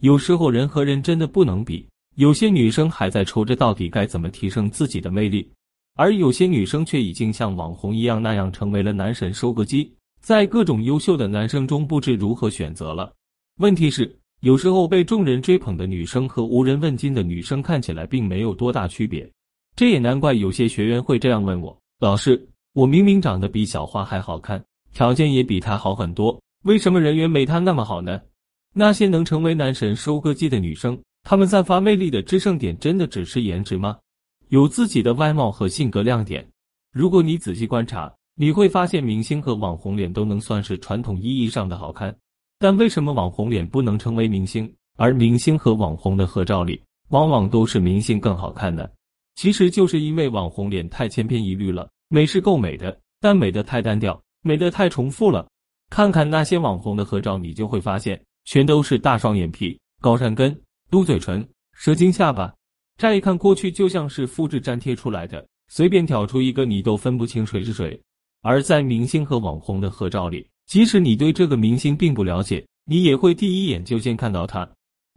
有时候人和人真的不能比，有些女生还在愁着到底该怎么提升自己的魅力，而有些女生却已经像网红一样那样成为了男神收割机，在各种优秀的男生中不知如何选择了。问题是，有时候被众人追捧的女生和无人问津的女生看起来并没有多大区别，这也难怪有些学员会这样问我：老师，我明明长得比小花还好看，条件也比她好很多，为什么人缘没她那么好呢？那些能成为男神收割机的女生，她们散发魅力的制胜点真的只是颜值吗？有自己的外貌和性格亮点。如果你仔细观察，你会发现明星和网红脸都能算是传统意义上的好看，但为什么网红脸不能成为明星，而明星和网红的合照里往往都是明星更好看呢？其实就是因为网红脸太千篇一律了。美是够美的，但美的太单调，美的太重复了。看看那些网红的合照，你就会发现。全都是大双眼皮、高山根、嘟嘴唇、蛇精下巴，乍一看过去就像是复制粘贴出来的，随便挑出一个你都分不清谁是谁。而在明星和网红的合照里，即使你对这个明星并不了解，你也会第一眼就先看到他，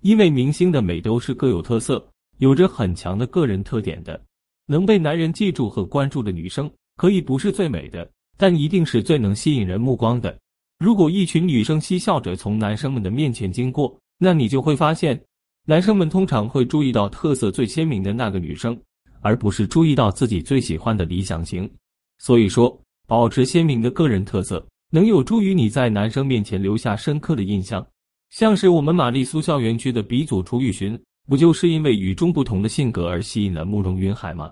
因为明星的美都是各有特色，有着很强的个人特点的。能被男人记住和关注的女生，可以不是最美的，但一定是最能吸引人目光的。如果一群女生嬉笑着从男生们的面前经过，那你就会发现，男生们通常会注意到特色最鲜明的那个女生，而不是注意到自己最喜欢的理想型。所以说，保持鲜明的个人特色，能有助于你在男生面前留下深刻的印象。像是我们玛丽苏校园区的鼻祖楚雨荨，不就是因为与众不同的性格而吸引了慕容云海吗？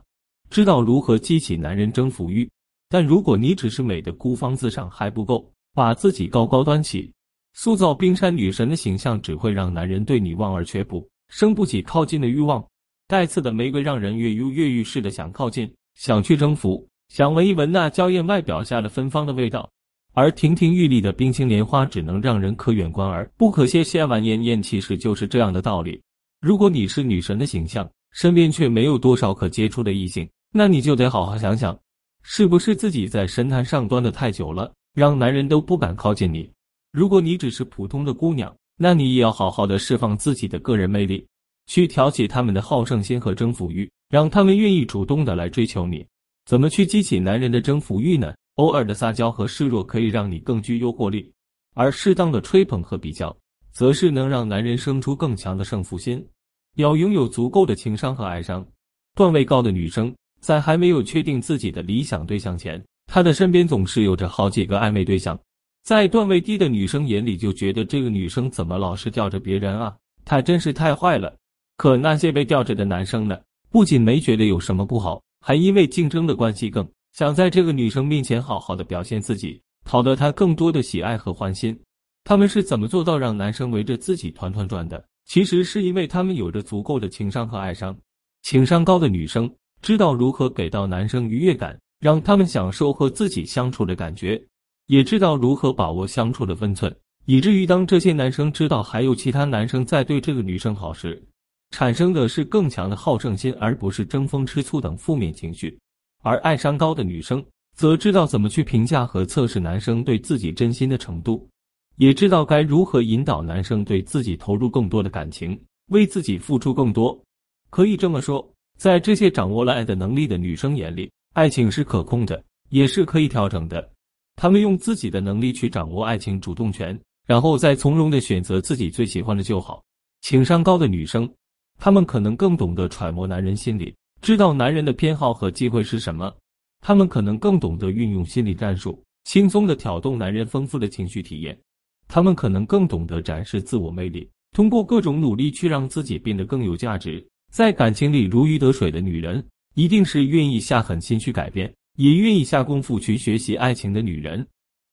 知道如何激起男人征服欲，但如果你只是美的孤芳自赏还不够。把自己高高端起，塑造冰山女神的形象，只会让男人对你望而却步，生不起靠近的欲望。带刺的玫瑰让人越拥越欲似的想靠近，想去征服，想闻一闻那娇艳外表下的芬芳的味道。而亭亭玉立的冰清莲花，只能让人可远观而不可亵亵玩艳艳，其实就是这样的道理。如果你是女神的形象，身边却没有多少可接触的异性，那你就得好好想想，是不是自己在神坛上端的太久了。让男人都不敢靠近你。如果你只是普通的姑娘，那你也要好好的释放自己的个人魅力，去挑起他们的好胜心和征服欲，让他们愿意主动的来追求你。怎么去激起男人的征服欲呢？偶尔的撒娇和示弱可以让你更具诱惑力，而适当的吹捧和比较，则是能让男人生出更强的胜负心。要拥有足够的情商和爱商。段位高的女生，在还没有确定自己的理想对象前。他的身边总是有着好几个暧昧对象，在段位低的女生眼里就觉得这个女生怎么老是吊着别人啊？她真是太坏了。可那些被吊着的男生呢，不仅没觉得有什么不好，还因为竞争的关系更想在这个女生面前好好的表现自己，讨得她更多的喜爱和欢心。他们是怎么做到让男生围着自己团团转的？其实是因为他们有着足够的情商和爱商。情商高的女生知道如何给到男生愉悦感。让他们享受和自己相处的感觉，也知道如何把握相处的分寸，以至于当这些男生知道还有其他男生在对这个女生好时，产生的是更强的好胜心，而不是争风吃醋等负面情绪。而爱商高的女生则知道怎么去评价和测试男生对自己真心的程度，也知道该如何引导男生对自己投入更多的感情，为自己付出更多。可以这么说，在这些掌握了爱的能力的女生眼里。爱情是可控的，也是可以调整的。他们用自己的能力去掌握爱情主动权，然后再从容的选择自己最喜欢的就好。情商高的女生，她们可能更懂得揣摩男人心理，知道男人的偏好和机会是什么。她们可能更懂得运用心理战术，轻松的挑动男人丰富的情绪体验。她们可能更懂得展示自我魅力，通过各种努力去让自己变得更有价值。在感情里如鱼得水的女人。一定是愿意下狠心去改变，也愿意下功夫去学习爱情的女人。